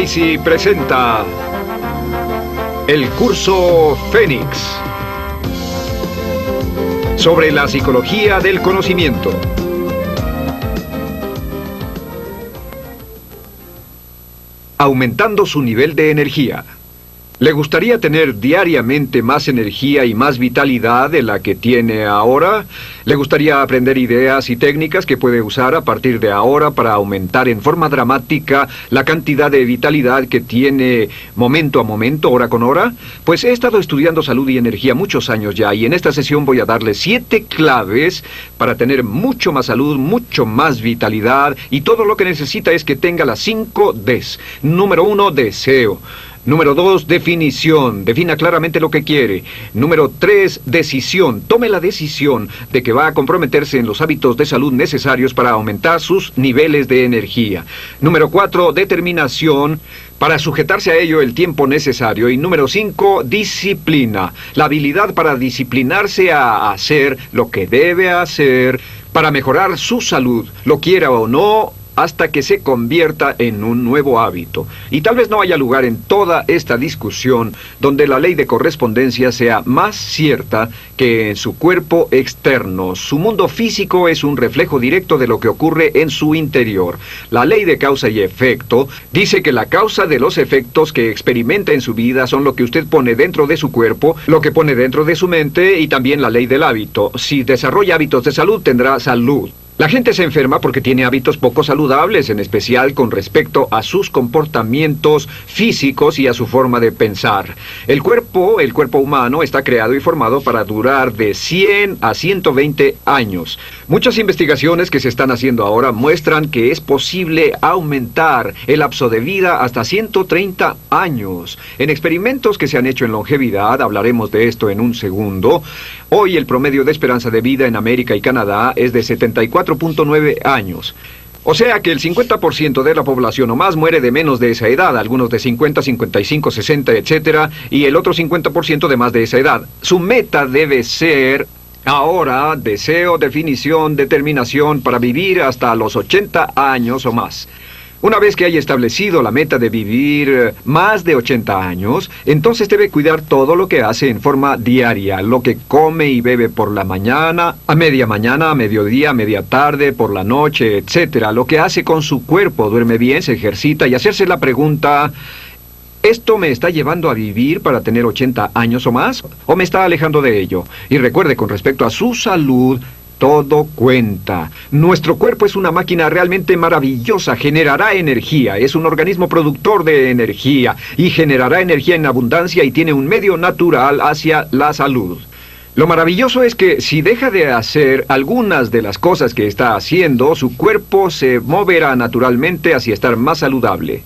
Tracy presenta el curso Fénix sobre la psicología del conocimiento. Aumentando su nivel de energía. ¿Le gustaría tener diariamente más energía y más vitalidad de la que tiene ahora? ¿Le gustaría aprender ideas y técnicas que puede usar a partir de ahora para aumentar en forma dramática la cantidad de vitalidad que tiene momento a momento, hora con hora? Pues he estado estudiando salud y energía muchos años ya y en esta sesión voy a darle siete claves para tener mucho más salud, mucho más vitalidad y todo lo que necesita es que tenga las cinco Ds. Número uno, deseo. Número dos, definición. Defina claramente lo que quiere. Número tres, decisión. Tome la decisión de que va a comprometerse en los hábitos de salud necesarios para aumentar sus niveles de energía. Número cuatro, determinación para sujetarse a ello el tiempo necesario. Y número cinco, disciplina. La habilidad para disciplinarse a hacer lo que debe hacer para mejorar su salud, lo quiera o no, hasta que se convierta en un nuevo hábito. Y tal vez no haya lugar en toda esta discusión donde la ley de correspondencia sea más cierta que en su cuerpo externo. Su mundo físico es un reflejo directo de lo que ocurre en su interior. La ley de causa y efecto dice que la causa de los efectos que experimenta en su vida son lo que usted pone dentro de su cuerpo, lo que pone dentro de su mente y también la ley del hábito. Si desarrolla hábitos de salud, tendrá salud. La gente se enferma porque tiene hábitos poco saludables, en especial con respecto a sus comportamientos físicos y a su forma de pensar. El cuerpo, el cuerpo humano, está creado y formado para durar de 100 a 120 años. Muchas investigaciones que se están haciendo ahora muestran que es posible aumentar el lapso de vida hasta 130 años. En experimentos que se han hecho en longevidad, hablaremos de esto en un segundo, hoy el promedio de esperanza de vida en América y Canadá es de 74 4.9 años. O sea que el 50% de la población o más muere de menos de esa edad, algunos de 50, 55, 60, etc. Y el otro 50% de más de esa edad. Su meta debe ser ahora deseo, definición, determinación para vivir hasta los 80 años o más. Una vez que haya establecido la meta de vivir eh, más de 80 años, entonces debe cuidar todo lo que hace en forma diaria, lo que come y bebe por la mañana, a media mañana, a mediodía, a media tarde, por la noche, etcétera, lo que hace con su cuerpo, duerme bien, se ejercita y hacerse la pregunta ¿Esto me está llevando a vivir para tener 80 años o más? ¿O me está alejando de ello? Y recuerde, con respecto a su salud, todo cuenta. Nuestro cuerpo es una máquina realmente maravillosa, generará energía, es un organismo productor de energía y generará energía en abundancia y tiene un medio natural hacia la salud. Lo maravilloso es que si deja de hacer algunas de las cosas que está haciendo, su cuerpo se moverá naturalmente hacia estar más saludable.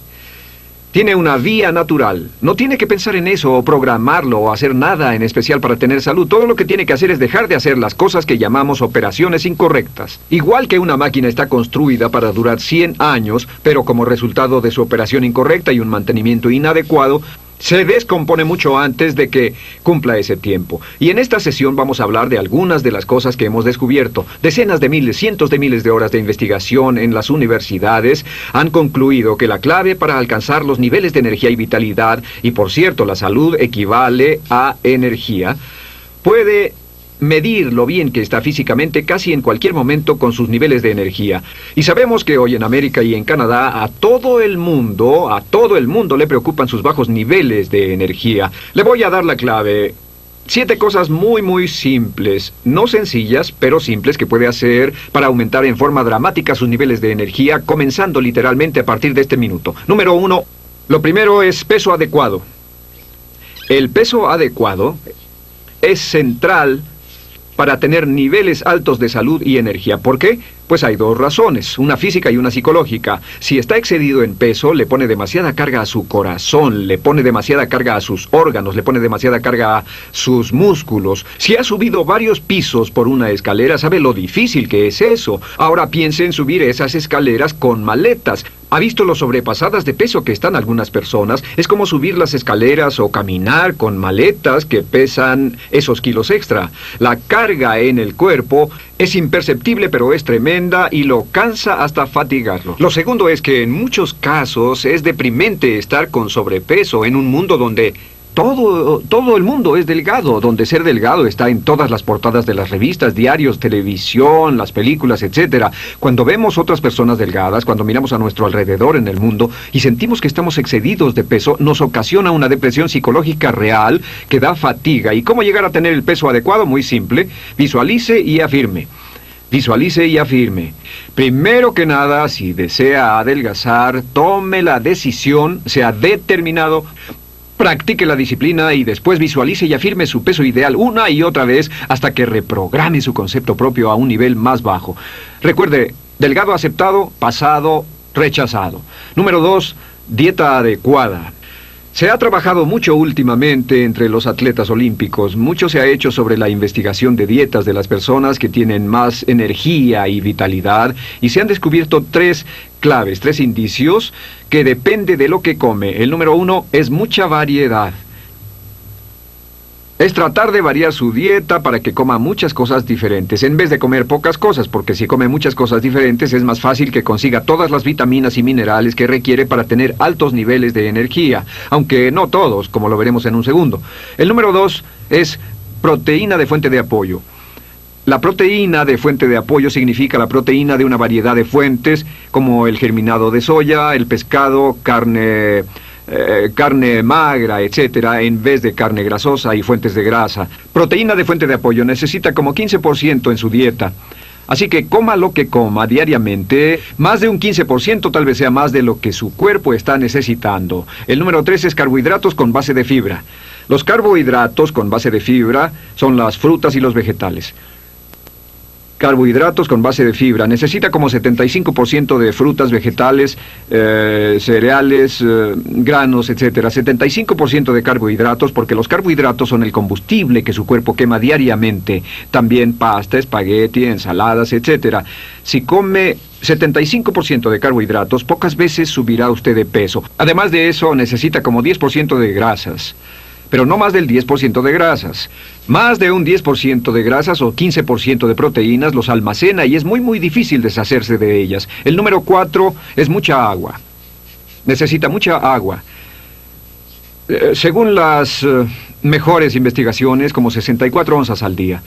Tiene una vía natural. No tiene que pensar en eso o programarlo o hacer nada en especial para tener salud. Todo lo que tiene que hacer es dejar de hacer las cosas que llamamos operaciones incorrectas. Igual que una máquina está construida para durar 100 años, pero como resultado de su operación incorrecta y un mantenimiento inadecuado, se descompone mucho antes de que cumpla ese tiempo. Y en esta sesión vamos a hablar de algunas de las cosas que hemos descubierto. Decenas de miles, cientos de miles de horas de investigación en las universidades han concluido que la clave para alcanzar los niveles de energía y vitalidad, y por cierto la salud equivale a energía, puede medir lo bien que está físicamente casi en cualquier momento con sus niveles de energía. Y sabemos que hoy en América y en Canadá a todo el mundo, a todo el mundo le preocupan sus bajos niveles de energía. Le voy a dar la clave. Siete cosas muy muy simples, no sencillas, pero simples que puede hacer para aumentar en forma dramática sus niveles de energía, comenzando literalmente a partir de este minuto. Número uno, lo primero es peso adecuado. El peso adecuado es central para tener niveles altos de salud y energía. ¿Por qué? Pues hay dos razones, una física y una psicológica. Si está excedido en peso, le pone demasiada carga a su corazón, le pone demasiada carga a sus órganos, le pone demasiada carga a sus músculos. Si ha subido varios pisos por una escalera, sabe lo difícil que es eso. Ahora piense en subir esas escaleras con maletas. ¿Ha visto lo sobrepasadas de peso que están algunas personas? Es como subir las escaleras o caminar con maletas que pesan esos kilos extra. La carga en el cuerpo es imperceptible pero es tremenda y lo cansa hasta fatigarlo. Lo segundo es que en muchos casos es deprimente estar con sobrepeso en un mundo donde todo, todo el mundo es delgado, donde ser delgado está en todas las portadas de las revistas, diarios, televisión, las películas, etc. Cuando vemos otras personas delgadas, cuando miramos a nuestro alrededor en el mundo y sentimos que estamos excedidos de peso, nos ocasiona una depresión psicológica real que da fatiga. ¿Y cómo llegar a tener el peso adecuado? Muy simple. Visualice y afirme. Visualice y afirme. Primero que nada, si desea adelgazar, tome la decisión, sea determinado, Practique la disciplina y después visualice y afirme su peso ideal una y otra vez hasta que reprograme su concepto propio a un nivel más bajo. Recuerde, delgado aceptado, pasado, rechazado. Número dos, dieta adecuada. Se ha trabajado mucho últimamente entre los atletas olímpicos. Mucho se ha hecho sobre la investigación de dietas de las personas que tienen más energía y vitalidad y se han descubierto tres claves, tres indicios que depende de lo que come. El número uno es mucha variedad es tratar de variar su dieta para que coma muchas cosas diferentes, en vez de comer pocas cosas, porque si come muchas cosas diferentes es más fácil que consiga todas las vitaminas y minerales que requiere para tener altos niveles de energía, aunque no todos, como lo veremos en un segundo. El número dos es proteína de fuente de apoyo. La proteína de fuente de apoyo significa la proteína de una variedad de fuentes, como el germinado de soya, el pescado, carne eh, carne magra, etcétera, en vez de carne grasosa y fuentes de grasa. Proteína de fuente de apoyo necesita como 15% en su dieta. Así que coma lo que coma diariamente, más de un 15% tal vez sea más de lo que su cuerpo está necesitando. El número 3 es carbohidratos con base de fibra. Los carbohidratos con base de fibra son las frutas y los vegetales carbohidratos con base de fibra. Necesita como 75% de frutas, vegetales, eh, cereales, eh, granos, etc. 75% de carbohidratos porque los carbohidratos son el combustible que su cuerpo quema diariamente. También pasta, espagueti, ensaladas, etc. Si come 75% de carbohidratos, pocas veces subirá usted de peso. Además de eso, necesita como 10% de grasas pero no más del 10% de grasas. Más de un 10% de grasas o 15% de proteínas los almacena y es muy muy difícil deshacerse de ellas. El número 4 es mucha agua. Necesita mucha agua. Eh, según las eh, mejores investigaciones, como 64 onzas al día,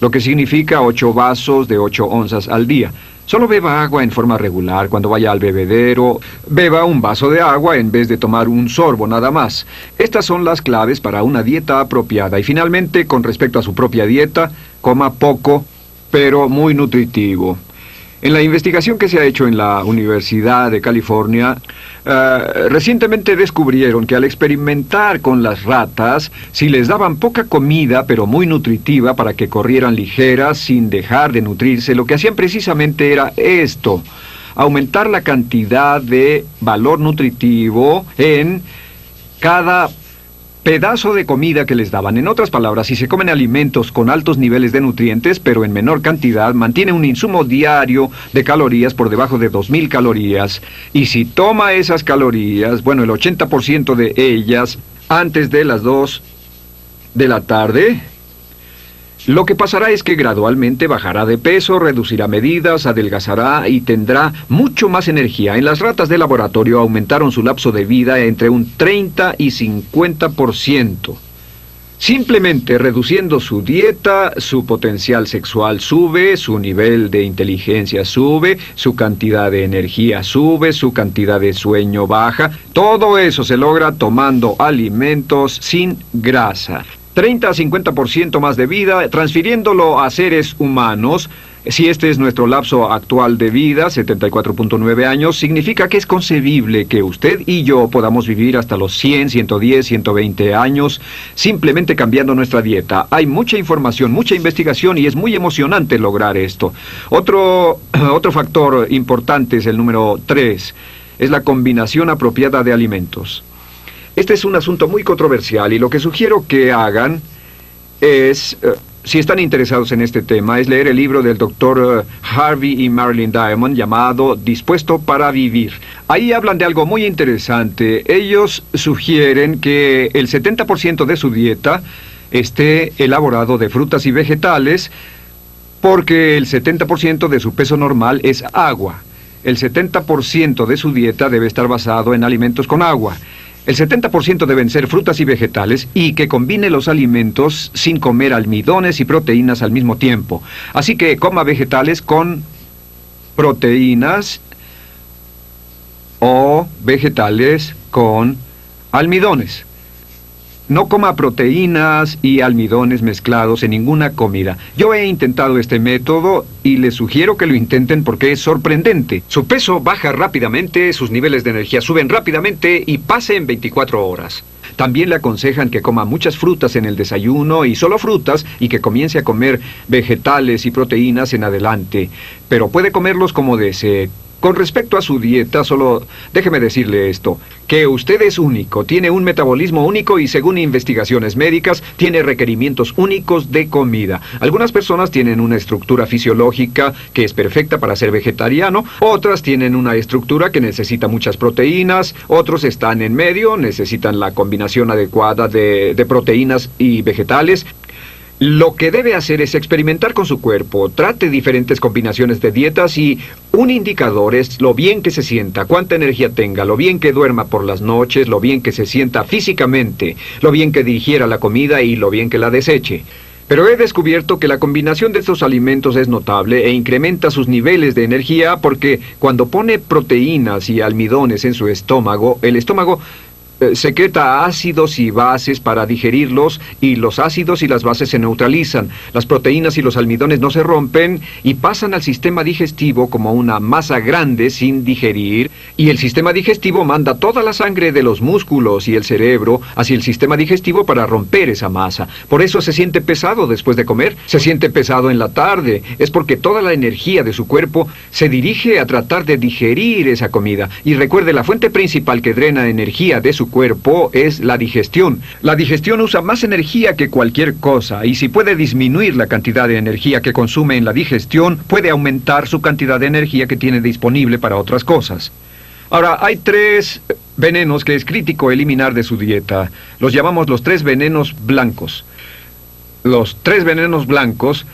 lo que significa 8 vasos de 8 onzas al día. Solo beba agua en forma regular cuando vaya al bebedero. Beba un vaso de agua en vez de tomar un sorbo nada más. Estas son las claves para una dieta apropiada. Y finalmente, con respecto a su propia dieta, coma poco, pero muy nutritivo. En la investigación que se ha hecho en la Universidad de California, eh, recientemente descubrieron que al experimentar con las ratas, si les daban poca comida pero muy nutritiva para que corrieran ligeras sin dejar de nutrirse, lo que hacían precisamente era esto, aumentar la cantidad de valor nutritivo en cada pedazo de comida que les daban. En otras palabras, si se comen alimentos con altos niveles de nutrientes, pero en menor cantidad, mantiene un insumo diario de calorías por debajo de 2.000 calorías. Y si toma esas calorías, bueno, el 80% de ellas antes de las 2 de la tarde, lo que pasará es que gradualmente bajará de peso, reducirá medidas, adelgazará y tendrá mucho más energía. En las ratas de laboratorio aumentaron su lapso de vida entre un 30 y 50%. Simplemente reduciendo su dieta, su potencial sexual sube, su nivel de inteligencia sube, su cantidad de energía sube, su cantidad de sueño baja. Todo eso se logra tomando alimentos sin grasa. 30 a 50% más de vida, transfiriéndolo a seres humanos. Si este es nuestro lapso actual de vida, 74.9 años, significa que es concebible que usted y yo podamos vivir hasta los 100, 110, 120 años simplemente cambiando nuestra dieta. Hay mucha información, mucha investigación y es muy emocionante lograr esto. Otro, otro factor importante es el número 3, es la combinación apropiada de alimentos. Este es un asunto muy controversial y lo que sugiero que hagan es eh, si están interesados en este tema, es leer el libro del doctor eh, Harvey y Marilyn Diamond llamado Dispuesto para Vivir. Ahí hablan de algo muy interesante. Ellos sugieren que el 70% de su dieta esté elaborado de frutas y vegetales porque el 70% de su peso normal es agua. El 70% de su dieta debe estar basado en alimentos con agua. El 70% deben ser frutas y vegetales y que combine los alimentos sin comer almidones y proteínas al mismo tiempo. Así que coma vegetales con proteínas o vegetales con almidones. No coma proteínas y almidones mezclados en ninguna comida. Yo he intentado este método y les sugiero que lo intenten porque es sorprendente. Su peso baja rápidamente, sus niveles de energía suben rápidamente y pase en 24 horas. También le aconsejan que coma muchas frutas en el desayuno y solo frutas y que comience a comer vegetales y proteínas en adelante. Pero puede comerlos como desee. Con respecto a su dieta, solo déjeme decirle esto, que usted es único, tiene un metabolismo único y según investigaciones médicas, tiene requerimientos únicos de comida. Algunas personas tienen una estructura fisiológica que es perfecta para ser vegetariano, otras tienen una estructura que necesita muchas proteínas, otros están en medio, necesitan la combinación adecuada de, de proteínas y vegetales, lo que debe hacer es experimentar con su cuerpo, trate diferentes combinaciones de dietas y un indicador es lo bien que se sienta, cuánta energía tenga, lo bien que duerma por las noches, lo bien que se sienta físicamente, lo bien que digiera la comida y lo bien que la deseche. Pero he descubierto que la combinación de estos alimentos es notable e incrementa sus niveles de energía porque cuando pone proteínas y almidones en su estómago, el estómago secreta ácidos y bases para digerirlos y los ácidos y las bases se neutralizan. Las proteínas y los almidones no se rompen y pasan al sistema digestivo como una masa grande sin digerir y el sistema digestivo manda toda la sangre de los músculos y el cerebro hacia el sistema digestivo para romper esa masa. Por eso se siente pesado después de comer, se siente pesado en la tarde. Es porque toda la energía de su cuerpo se dirige a tratar de digerir esa comida. Y recuerde, la fuente principal que drena energía de su cuerpo es la digestión. La digestión usa más energía que cualquier cosa y si puede disminuir la cantidad de energía que consume en la digestión, puede aumentar su cantidad de energía que tiene disponible para otras cosas. Ahora, hay tres venenos que es crítico eliminar de su dieta. Los llamamos los tres venenos blancos. Los tres venenos blancos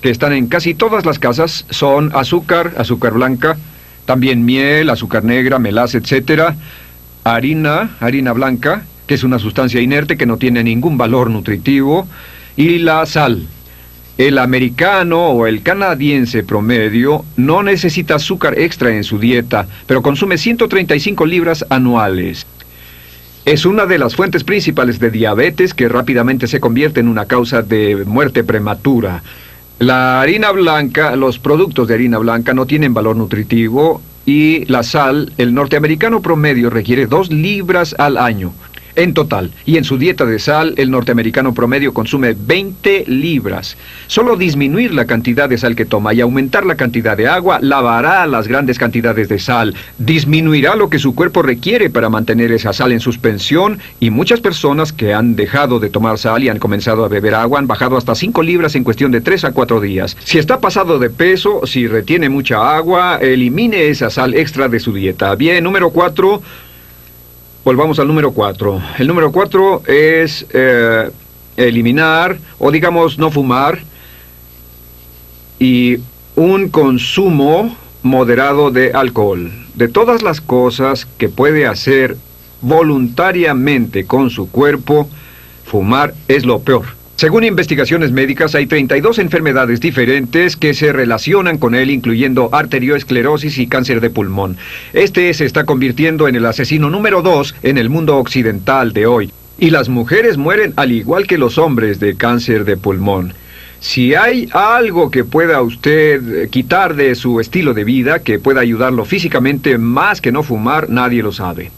que están en casi todas las casas son azúcar, azúcar blanca, también miel, azúcar negra, melaza, etcétera, harina, harina blanca, que es una sustancia inerte que no tiene ningún valor nutritivo, y la sal. El americano o el canadiense promedio no necesita azúcar extra en su dieta, pero consume 135 libras anuales. Es una de las fuentes principales de diabetes que rápidamente se convierte en una causa de muerte prematura. La harina blanca, los productos de harina blanca no tienen valor nutritivo y la sal, el norteamericano promedio requiere dos libras al año en total. Y en su dieta de sal, el norteamericano promedio consume 20 libras. Solo disminuir la cantidad de sal que toma y aumentar la cantidad de agua lavará las grandes cantidades de sal, disminuirá lo que su cuerpo requiere para mantener esa sal en suspensión y muchas personas que han dejado de tomar sal y han comenzado a beber agua han bajado hasta 5 libras en cuestión de 3 a 4 días. Si está pasado de peso, si retiene mucha agua, elimine esa sal extra de su dieta. Bien, número 4 Volvamos al número 4. El número 4 es eh, eliminar o digamos no fumar y un consumo moderado de alcohol. De todas las cosas que puede hacer voluntariamente con su cuerpo, fumar es lo peor. Según investigaciones médicas, hay 32 enfermedades diferentes que se relacionan con él, incluyendo arterioesclerosis y cáncer de pulmón. Este se está convirtiendo en el asesino número 2 en el mundo occidental de hoy. Y las mujeres mueren al igual que los hombres de cáncer de pulmón. Si hay algo que pueda usted quitar de su estilo de vida, que pueda ayudarlo físicamente más que no fumar, nadie lo sabe.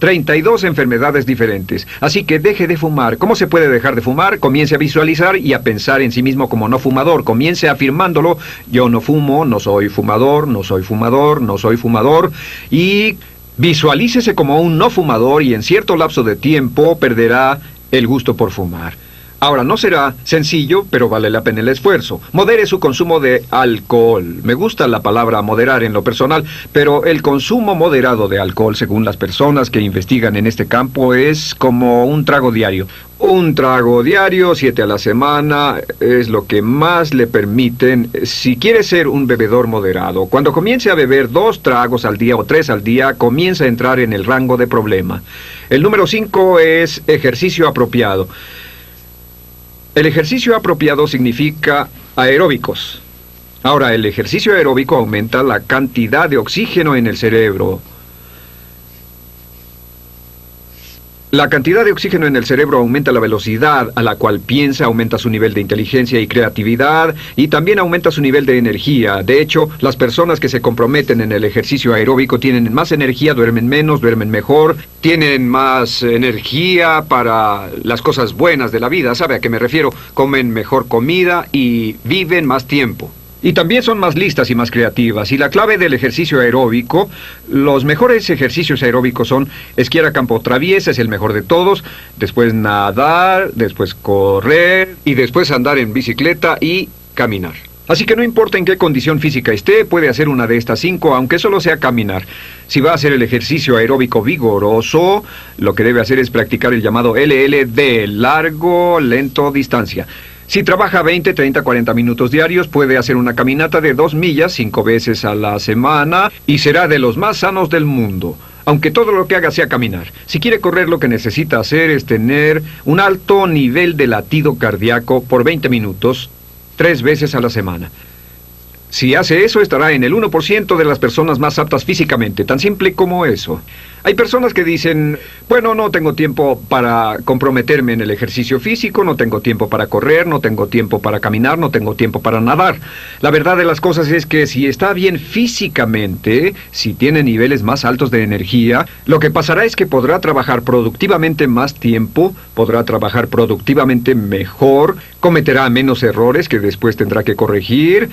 32 enfermedades diferentes. Así que deje de fumar. ¿Cómo se puede dejar de fumar? Comience a visualizar y a pensar en sí mismo como no fumador. Comience afirmándolo. Yo no fumo, no soy fumador, no soy fumador, no soy fumador. Y visualícese como un no fumador y en cierto lapso de tiempo perderá el gusto por fumar. Ahora, no será sencillo, pero vale la pena el esfuerzo. Modere su consumo de alcohol. Me gusta la palabra moderar en lo personal, pero el consumo moderado de alcohol, según las personas que investigan en este campo, es como un trago diario. Un trago diario, siete a la semana, es lo que más le permiten si quiere ser un bebedor moderado. Cuando comience a beber dos tragos al día o tres al día, comienza a entrar en el rango de problema. El número cinco es ejercicio apropiado. El ejercicio apropiado significa aeróbicos. Ahora, el ejercicio aeróbico aumenta la cantidad de oxígeno en el cerebro. La cantidad de oxígeno en el cerebro aumenta la velocidad a la cual piensa, aumenta su nivel de inteligencia y creatividad y también aumenta su nivel de energía. De hecho, las personas que se comprometen en el ejercicio aeróbico tienen más energía, duermen menos, duermen mejor, tienen más energía para las cosas buenas de la vida. ¿Sabe a qué me refiero? Comen mejor comida y viven más tiempo. Y también son más listas y más creativas. Y la clave del ejercicio aeróbico, los mejores ejercicios aeróbicos son esquiar a campo traviesa, es el mejor de todos, después nadar, después correr y después andar en bicicleta y caminar. Así que no importa en qué condición física esté, puede hacer una de estas cinco, aunque solo sea caminar. Si va a hacer el ejercicio aeróbico vigoroso, lo que debe hacer es practicar el llamado LLD, largo, lento, distancia. Si trabaja 20, 30, 40 minutos diarios, puede hacer una caminata de dos millas cinco veces a la semana y será de los más sanos del mundo. Aunque todo lo que haga sea caminar. Si quiere correr, lo que necesita hacer es tener un alto nivel de latido cardíaco por 20 minutos, tres veces a la semana. Si hace eso, estará en el 1% de las personas más aptas físicamente, tan simple como eso. Hay personas que dicen, bueno, no tengo tiempo para comprometerme en el ejercicio físico, no tengo tiempo para correr, no tengo tiempo para caminar, no tengo tiempo para nadar. La verdad de las cosas es que si está bien físicamente, si tiene niveles más altos de energía, lo que pasará es que podrá trabajar productivamente más tiempo, podrá trabajar productivamente mejor, cometerá menos errores que después tendrá que corregir,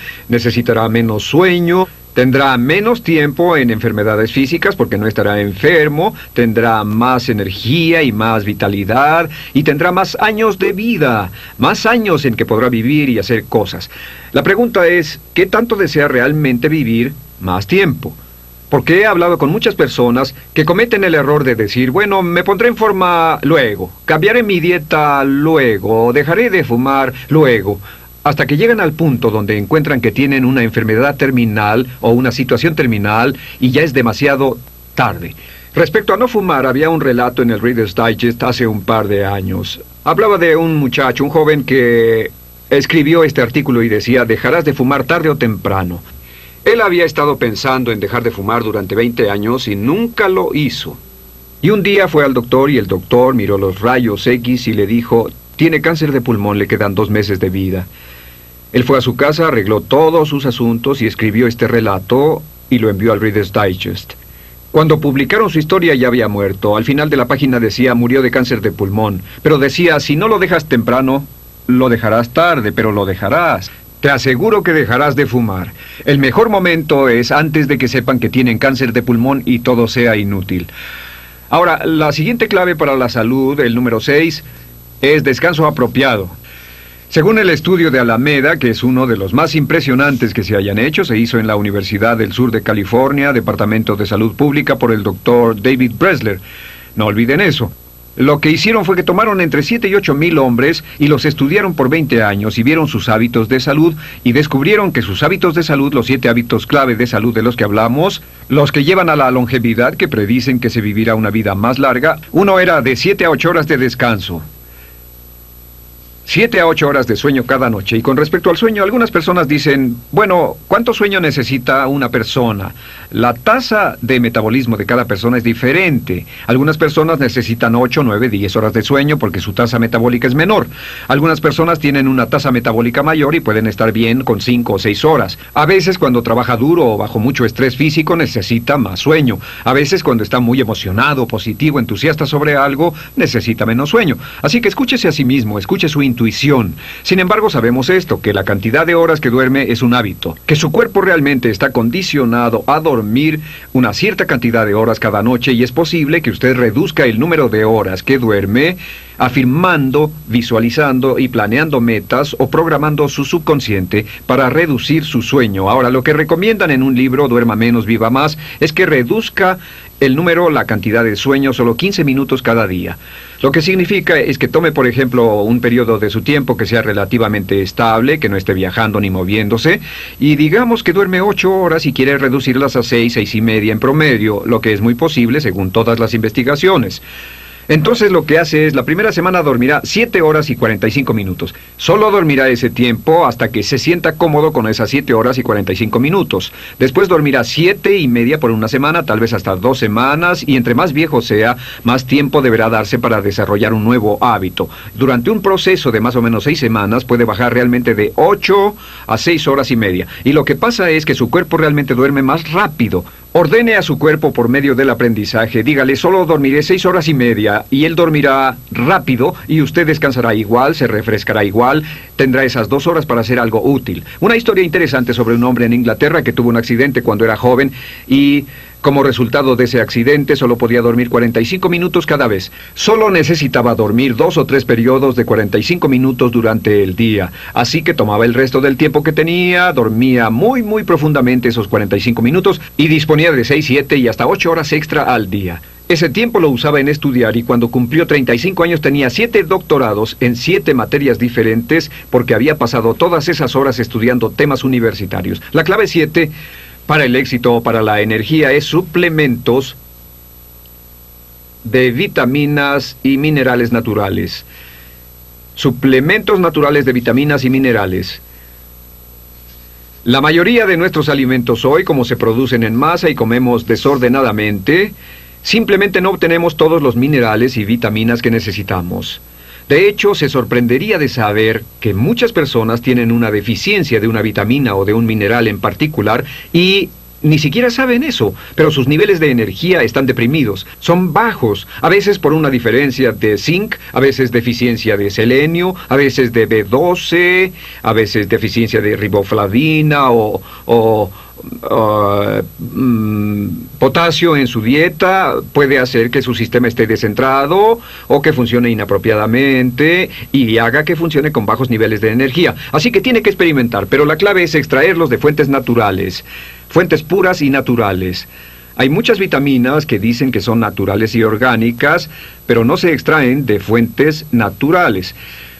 menos sueño, Tendrá menos tiempo en enfermedades físicas porque no estará enfermo, tendrá más energía y más vitalidad y tendrá más años de vida, más años en que podrá vivir y hacer cosas. La pregunta es, ¿qué tanto desea realmente vivir más tiempo? Porque he hablado con muchas personas que cometen el error de decir, bueno, me pondré en forma luego, cambiaré mi dieta luego, dejaré de fumar luego hasta que llegan al punto donde encuentran que tienen una enfermedad terminal o una situación terminal y ya es demasiado tarde. Respecto a no fumar, había un relato en el Reader's Digest hace un par de años. Hablaba de un muchacho, un joven que escribió este artículo y decía, dejarás de fumar tarde o temprano. Él había estado pensando en dejar de fumar durante 20 años y nunca lo hizo. Y un día fue al doctor y el doctor miró los rayos X y le dijo, tiene cáncer de pulmón, le quedan dos meses de vida. Él fue a su casa, arregló todos sus asuntos y escribió este relato y lo envió al Reader's Digest. Cuando publicaron su historia ya había muerto. Al final de la página decía murió de cáncer de pulmón. Pero decía, si no lo dejas temprano, lo dejarás tarde, pero lo dejarás. Te aseguro que dejarás de fumar. El mejor momento es antes de que sepan que tienen cáncer de pulmón y todo sea inútil. Ahora, la siguiente clave para la salud, el número 6, es descanso apropiado. Según el estudio de Alameda, que es uno de los más impresionantes que se hayan hecho, se hizo en la Universidad del Sur de California, Departamento de Salud Pública, por el doctor David Bresler. No olviden eso. Lo que hicieron fue que tomaron entre 7 y 8 mil hombres y los estudiaron por 20 años y vieron sus hábitos de salud y descubrieron que sus hábitos de salud, los siete hábitos clave de salud de los que hablamos, los que llevan a la longevidad, que predicen que se vivirá una vida más larga, uno era de 7 a 8 horas de descanso. Siete a ocho horas de sueño cada noche. Y con respecto al sueño, algunas personas dicen, bueno, ¿cuánto sueño necesita una persona? La tasa de metabolismo de cada persona es diferente. Algunas personas necesitan ocho, nueve, diez horas de sueño porque su tasa metabólica es menor. Algunas personas tienen una tasa metabólica mayor y pueden estar bien con cinco o seis horas. A veces cuando trabaja duro o bajo mucho estrés físico necesita más sueño. A veces cuando está muy emocionado, positivo, entusiasta sobre algo, necesita menos sueño. Así que escúchese a sí mismo, escuche su Sin embargo, sabemos esto, que la cantidad de horas que duerme es un hábito, que su cuerpo realmente está condicionado a dormir una cierta cantidad de horas cada noche y es posible que usted reduzca el número de horas que duerme afirmando, visualizando y planeando metas o programando su subconsciente para reducir su sueño. Ahora, lo que recomiendan en un libro, Duerma menos, viva más, es que reduzca el número, la cantidad de sueño, solo 15 minutos cada día. Lo que significa es que tome, por ejemplo, un periodo de su tiempo que sea relativamente estable, que no esté viajando ni moviéndose, y digamos que duerme 8 horas y quiere reducirlas a 6, 6 y media en promedio, lo que es muy posible según todas las investigaciones. Entonces lo que hace es, la primera semana dormirá 7 horas y 45 minutos. Solo dormirá ese tiempo hasta que se sienta cómodo con esas 7 horas y 45 minutos. Después dormirá 7 y media por una semana, tal vez hasta dos semanas, y entre más viejo sea, más tiempo deberá darse para desarrollar un nuevo hábito. Durante un proceso de más o menos 6 semanas puede bajar realmente de 8 a 6 horas y media. Y lo que pasa es que su cuerpo realmente duerme más rápido. Ordene a su cuerpo por medio del aprendizaje, dígale, solo dormiré seis horas y media, y él dormirá rápido, y usted descansará igual, se refrescará igual, tendrá esas dos horas para hacer algo útil. Una historia interesante sobre un hombre en Inglaterra que tuvo un accidente cuando era joven y como resultado de ese accidente, solo podía dormir 45 minutos cada vez. Solo necesitaba dormir dos o tres periodos de 45 minutos durante el día. Así que tomaba el resto del tiempo que tenía, dormía muy, muy profundamente esos 45 minutos y disponía de 6, 7 y hasta 8 horas extra al día. Ese tiempo lo usaba en estudiar y cuando cumplió 35 años tenía siete doctorados en siete materias diferentes porque había pasado todas esas horas estudiando temas universitarios. La clave 7 para el éxito para la energía es suplementos de vitaminas y minerales naturales. Suplementos naturales de vitaminas y minerales. La mayoría de nuestros alimentos hoy, como se producen en masa y comemos desordenadamente, simplemente no obtenemos todos los minerales y vitaminas que necesitamos. De hecho, se sorprendería de saber que muchas personas tienen una deficiencia de una vitamina o de un mineral en particular y ni siquiera saben eso, pero sus niveles de energía están deprimidos, son bajos, a veces por una diferencia de zinc, a veces deficiencia de selenio, a veces de B12, a veces deficiencia de riboflavina o, o mm, potasio en su dieta. Puede hacer que su sistema esté descentrado o que funcione inapropiadamente y haga que funcione con bajos niveles de energía. Así que tiene que experimentar, pero la clave es extraerlos de fuentes naturales, fuentes puras y naturales. Hay muchas vitaminas que dicen que son naturales y orgánicas, pero no se extraen de fuentes naturales.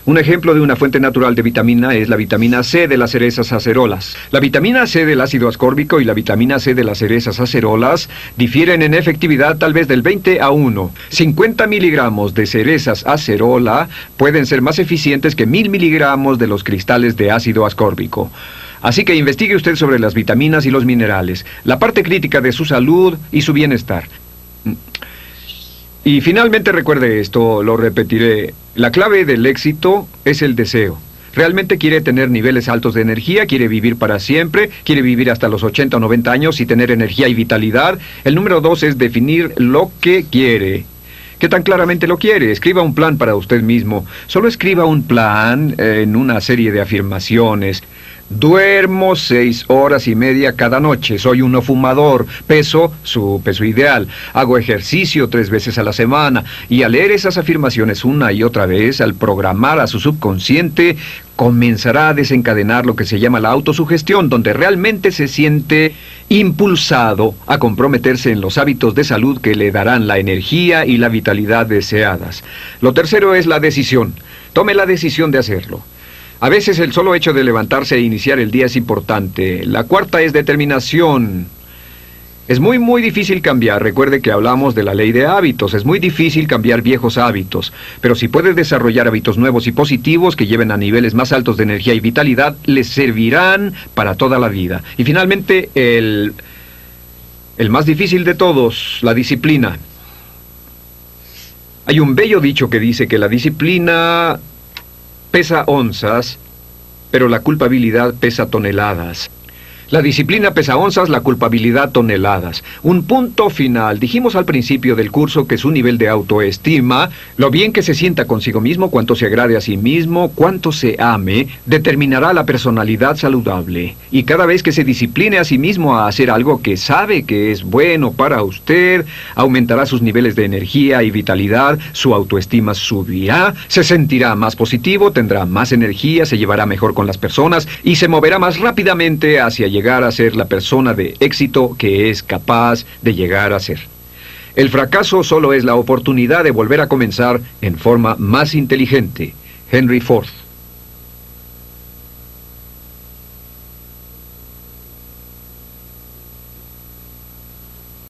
Un ejemplo de una fuente natural de vitamina es la vitamina C de las cerezas acerolas. La vitamina C del ácido ascórbico y la vitamina C de las cerezas acerolas difieren en efectividad tal vez del 20 a 1. 50 miligramos de cerezas acerola pueden ser más eficientes que 1000 miligramos de los cristales de ácido ascórbico. Así que investigue usted sobre las vitaminas y los minerales, la parte crítica de su salud y su bienestar. Y finalmente recuerde esto, lo repetiré, la clave del éxito es el deseo. Realmente quiere tener niveles altos de energía, quiere vivir para siempre, quiere vivir hasta los 80 o 90 años y tener energía y vitalidad. El número dos es definir lo que quiere. ¿Qué tan claramente lo quiere? Escriba un plan para usted mismo. Solo escriba un plan en una serie de afirmaciones. Duermo seis horas y media cada noche. Soy uno fumador. Peso su peso ideal. Hago ejercicio tres veces a la semana. Y al leer esas afirmaciones una y otra vez, al programar a su subconsciente, comenzará a desencadenar lo que se llama la autosugestión, donde realmente se siente impulsado a comprometerse en los hábitos de salud que le darán la energía y la vitalidad deseadas. Lo tercero es la decisión. Tome la decisión de hacerlo. A veces el solo hecho de levantarse e iniciar el día es importante. La cuarta es determinación. Es muy, muy difícil cambiar. Recuerde que hablamos de la ley de hábitos. Es muy difícil cambiar viejos hábitos. Pero si puede desarrollar hábitos nuevos y positivos que lleven a niveles más altos de energía y vitalidad, les servirán para toda la vida. Y finalmente, el, el más difícil de todos, la disciplina. Hay un bello dicho que dice que la disciplina pesa onzas, pero la culpabilidad pesa toneladas. La disciplina pesa onzas, la culpabilidad toneladas. Un punto final. Dijimos al principio del curso que su nivel de autoestima, lo bien que se sienta consigo mismo, cuánto se agrade a sí mismo, cuánto se ame, determinará la personalidad saludable. Y cada vez que se discipline a sí mismo a hacer algo que sabe que es bueno para usted, aumentará sus niveles de energía y vitalidad, su autoestima subirá, se sentirá más positivo, tendrá más energía, se llevará mejor con las personas y se moverá más rápidamente hacia allá llegar a ser la persona de éxito que es capaz de llegar a ser. El fracaso solo es la oportunidad de volver a comenzar en forma más inteligente. Henry Ford.